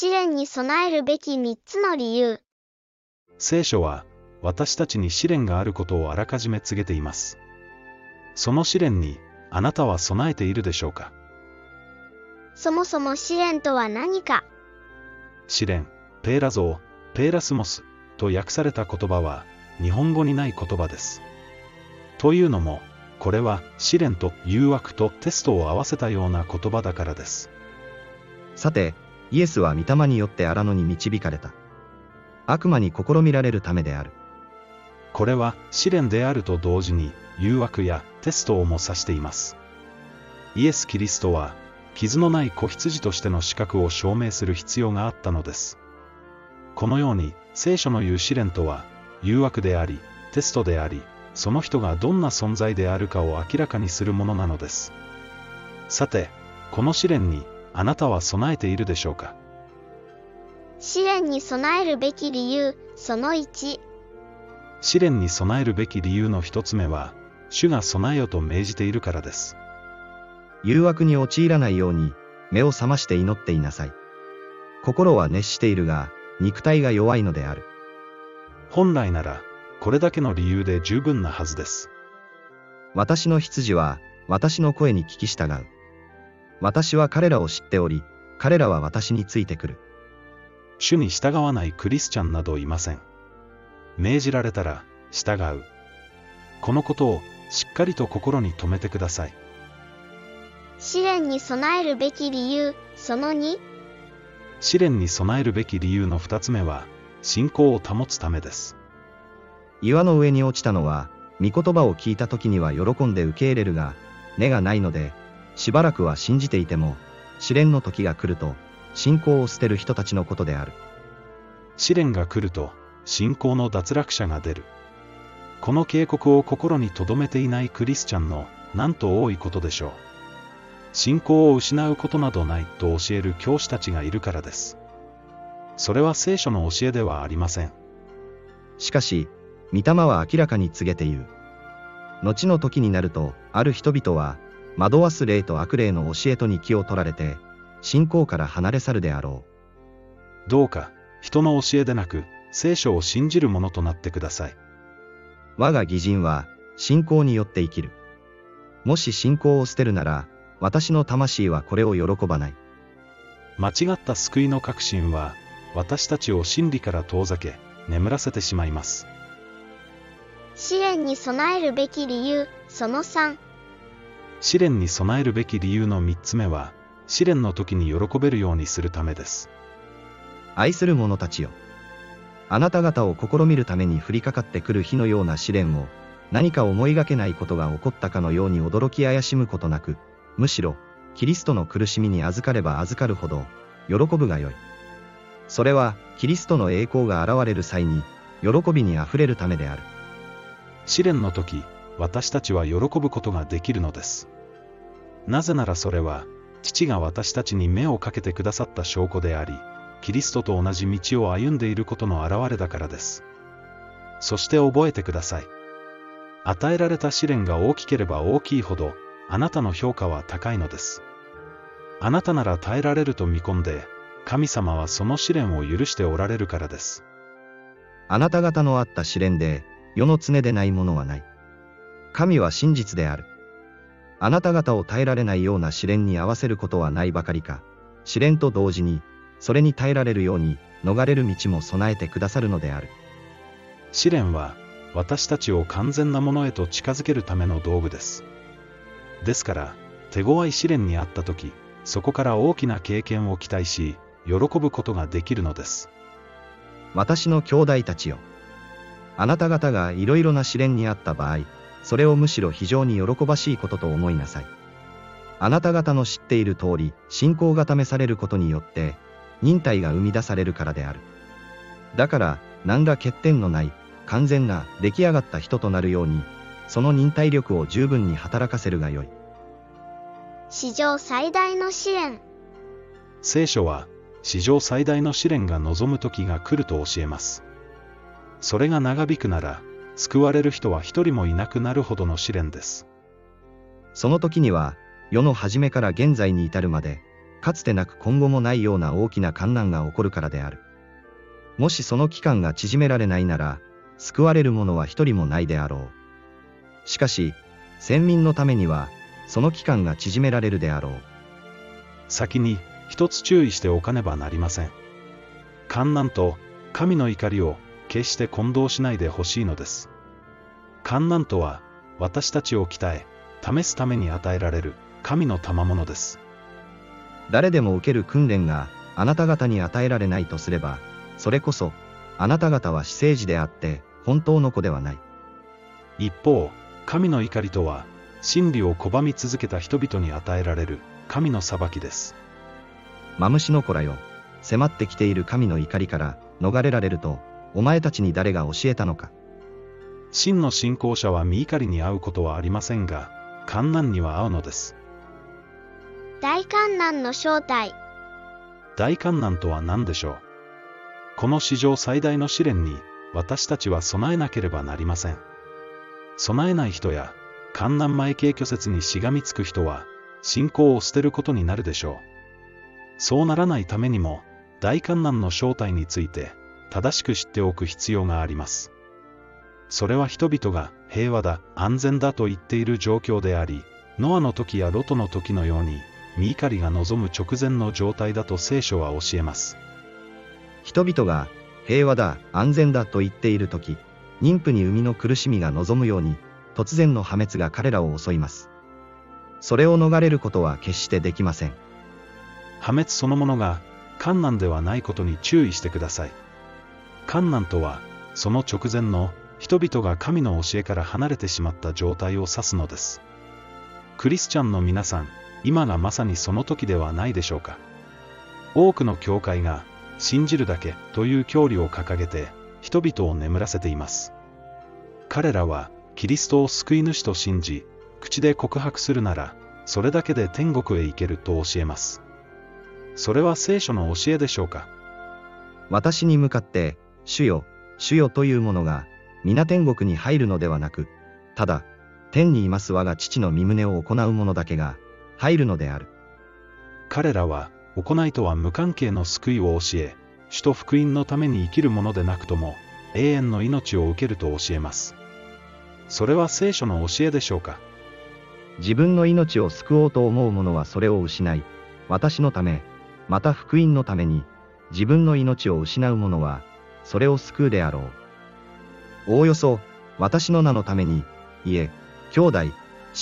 試練に備えるべき3つの理由。聖書は、私たちに試練があることをあらかじめ告げています。その試練に、あなたは備えているでしょうか？そもそも試練とは何か？試練、ペーラゾー、ペーラスモスと訳された言葉は、日本語にない言葉です。というのも、これは試練と誘惑とテストを合わせたような言葉だからです。さて、イエスは御霊によって荒野に導かれた。悪魔に試みられるためである。これは試練であると同時に誘惑やテストをも指しています。イエス・キリストは傷のない子羊としての資格を証明する必要があったのです。このように聖書の言う試練とは誘惑であり、テストであり、その人がどんな存在であるかを明らかにするものなのです。さて、この試練にあなたは備えているでしょうか？試練に備えるべき理由、その1。試練に備えるべき理由の一つ目は、主が備えよと命じているからです。誘惑に陥らないように、目を覚まして祈っていなさい。心は熱しているが、肉体が弱いのである。本来なら、これだけの理由で十分なはずです。私の羊は、私の声に聞き従う。私は彼らを知っており、彼らは私についてくる。主に従わないクリスチャンなどいません。命じられたら、従う。このことを、しっかりと心に留めてください。試練に備えるべき理由、その2。試練に備えるべき理由の2つ目は、信仰を保つためです。岩の上に落ちたのは、御言葉を聞いた時には喜んで受け入れるが、根がないので、しばらくは信じていても、試練の時が来ると、信仰を捨てる人たちのことである。試練が来ると、信仰の脱落者が出る。この警告を心に留めていないクリスチャンの、なんと多いことでしょう。信仰を失うことなどないと教える教師たちがいるからです。それは聖書の教えではありません。しかし、御霊は明らかに告げて言う。後の時になると、ある人々は、惑わす霊と悪霊の教えとに気を取られて、信仰から離れ去るであろう。どうか、人の教えでなく、聖書を信じるものとなってください。我が義人は、信仰によって生きる。もし信仰を捨てるなら、私の魂はこれを喜ばない。間違った救いの確信は、私たちを真理から遠ざけ、眠らせてしまいます。試練に備えるべき理由、その3。試練に備えるべき理由の3つ目は、試練の時に喜べるようにするためです。愛する者たちよ。あなた方を試みるために降りかかってくる火のような試練を、何か思いがけないことが起こったかのように驚き怪しむことなく、むしろ、キリストの苦しみに預かれば預かるほど、喜ぶがよい。それは、キリストの栄光が現れる際に、喜びにあふれるためである。試練の時、私たちは喜ぶことができるのです。なぜならそれは、父が私たちに目をかけてくださった証拠であり、キリストと同じ道を歩んでいることの表れだからです。そして覚えてください。与えられた試練が大きければ大きいほど、あなたの評価は高いのです。あなたなら耐えられると見込んで、神様はその試練を許しておられるからです。あなた方のあった試練で、世の常でないものはない。神は真実である。あなた方を耐えられないような試練に合わせることはないばかりか、試練と同時に、それに耐えられるように、逃れる道も備えてくださるのである。試練は、私たちを完全なものへと近づけるための道具です。ですから、手強い試練にあった時、そこから大きな経験を期待し、喜ぶことができるのです。私の兄弟たちよ。あなた方がいろいろな試練にあった場合、それをむしろ非常に喜ばしいことと思いなさい。あなた方の知っている通り、信仰が試されることによって、忍耐が生み出されるからである。だから、何ら欠点のない、完全な、出来上がった人となるように、その忍耐力を十分に働かせるがよい。史上最大の試練。聖書は、史上最大の試練が望む時が来ると教えます。それが長引くなら、救われる人は一人もいなくなるほどの試練です。その時には、世の初めから現在に至るまで、かつてなく今後もないような大きな観難が起こるからである。もしその期間が縮められないなら、救われる者は一人もないであろう。しかし、先民のためには、その期間が縮められるであろう。先に一つ注意しておかねばなりません。観難と神の怒りを決して混同しないでほしいのです。観難とは私たちを鍛え、試すために与えられる神の賜物です。誰でも受ける訓練があなた方に与えられないとすれば、それこそあなた方は私生児であって本当の子ではない。一方、神の怒りとは、真理を拒み続けた人々に与えられる神の裁きです。マムシの子らよ、迫ってきている神の怒りから逃れられると、お前たちに誰が教えたのか。真の信仰者は見怒りに遭うことはありませんが、観難には遭うのです。大観難の正体。大観難とは何でしょう？この史上最大の試練に、私たちは備えなければなりません。備えない人や、観難前景虚説にしがみつく人は、信仰を捨てることになるでしょう。そうならないためにも、大観難の正体について、正しく知っておく必要があります。それは人々が平和だ、安全だと言っている状況であり、ノアの時やロトの時のように、ミイカリが望む直前の状態だと聖書は教えます。人々が平和だ、安全だと言っている時、妊婦に生みの苦しみが望むように、突然の破滅が彼らを襲います。それを逃れることは決してできません。破滅そのものが、観難ではないことに注意してください。観難とは、その直前の人々が神の教えから離れてしまった状態を指すのです。クリスチャンの皆さん、今がまさにその時ではないでしょうか。多くの教会が、信じるだけという教理を掲げて、人々を眠らせています。彼らは、キリストを救い主と信じ、口で告白するなら、それだけで天国へ行けると教えます。それは聖書の教えでしょうか？私に向かって、主よ、主よというものが、皆天国に入るのではなく、ただ、天にいます我が父の身旨を行う者だけが、入るのである。彼らは、行いとは無関係の救いを教え、主と福音のために生きるものでなくとも、永遠の命を受けると教えます。それは聖書の教えでしょうか？自分の命を救おうと思う者はそれを失い、私のため、また福音のために、自分の命を失う者は、それを救うであろう。おおよそ、私の名のために、家、兄弟、姉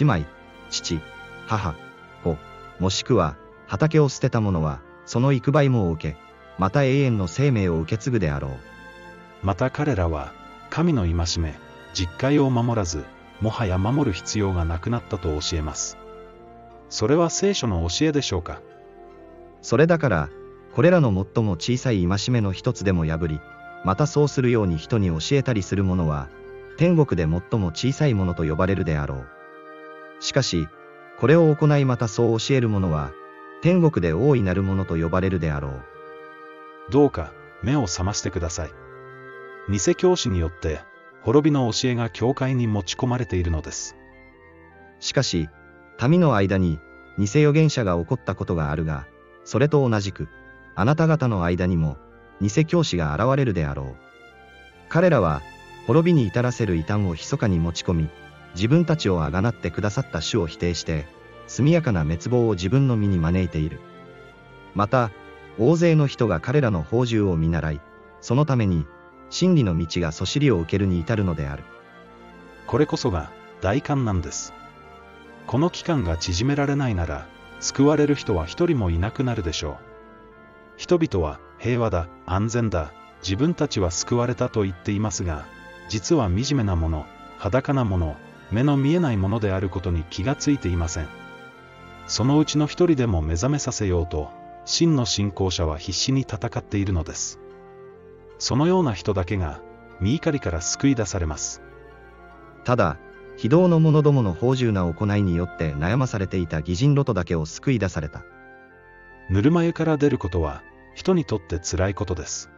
妹、父、母、子、もしくは、畑を捨てた者は、その幾倍もを受け、また永遠の生命を受け継ぐであろう。また彼らは、神の戒め、実戒を守らず、もはや守る必要がなくなったと教えます。それは聖書の教えでしょうか？それだから、これらの最も小さい戒めの一つでも破り、またそうするように人に教えたりする者は、天国で最も小さいものと呼ばれるであろう。しかし、これを行いまたそう教える者は、天国で大いなるものと呼ばれるであろう。どうか、目を覚ましてください。偽教師によって、滅びの教えが教会に持ち込まれているのです。しかし、民の間に、偽預言者が起こったことがあるが、それと同じく、あなた方の間にも、偽教師が現れるであろう。彼らは、滅びに至らせる異端を密かに持ち込み、自分たちをあがなってくださった主を否定して、速やかな滅亡を自分の身に招いている。また、大勢の人が彼らの宝珠を見習い、そのために、真理の道がそしりを受けるに至るのである。これこそが、大観なんです。この期間が縮められないなら、救われる人は一人もいなくなるでしょう。人々は平和だ、安全だ、自分たちは救われたと言っていますが、実は惨めなもの、裸なもの、目の見えないものであることに気がついていません。そのうちの一人でも目覚めさせようと、真の信仰者は必死に戦っているのです。そのような人だけが、身怒りから救い出されます。ただ、非道の者どもの芳醇な行いによって悩まされていた義人ロトだけを救い出された。ぬるま湯から出ることは、人にとって辛いことです。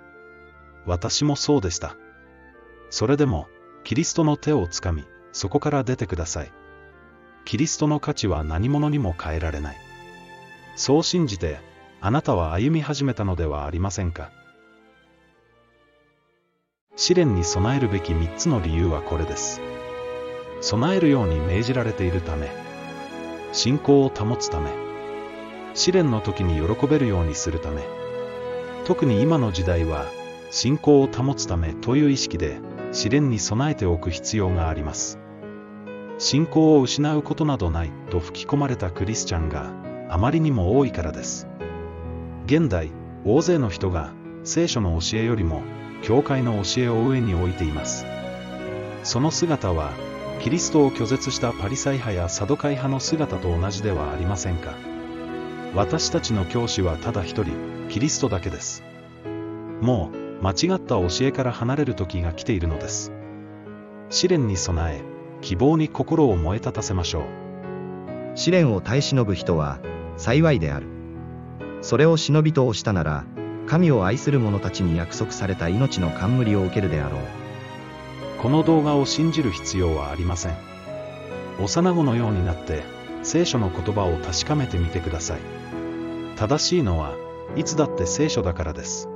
私もそうでした。それでも、キリストの手をつかみ、そこから出てください。キリストの価値は何者にも変えられない。そう信じて、あなたは歩み始めたのではありませんか。試練に備えるべき3つの理由はこれです。備えるように命じられているため、信仰を保つため、試練の時に喜べるようにするため、特に今の時代は、信仰を保つためという意識で、試練に備えておく必要があります。信仰を失うことなどないと吹き込まれたクリスチャンがあまりにも多いからです。現代、大勢の人が聖書の教えよりも教会の教えを上に置いています。その姿は、キリストを拒絶したパリサイ派やサドカイ派の姿と同じではありませんか。私たちの教師はただ一人、キリストだけです。もう、間違った教えから離れる時が来ているのです。試練に備え、希望に心を燃え立たせましょう。試練を耐え忍ぶ人は、幸いである。それを忍びとしたなら、神を愛する者たちに約束された命の冠を受けるであろう。この動画を信じる必要はありません。幼子のようになって、聖書の言葉を確かめてみてください。正しいのは、いつだって聖書だからです。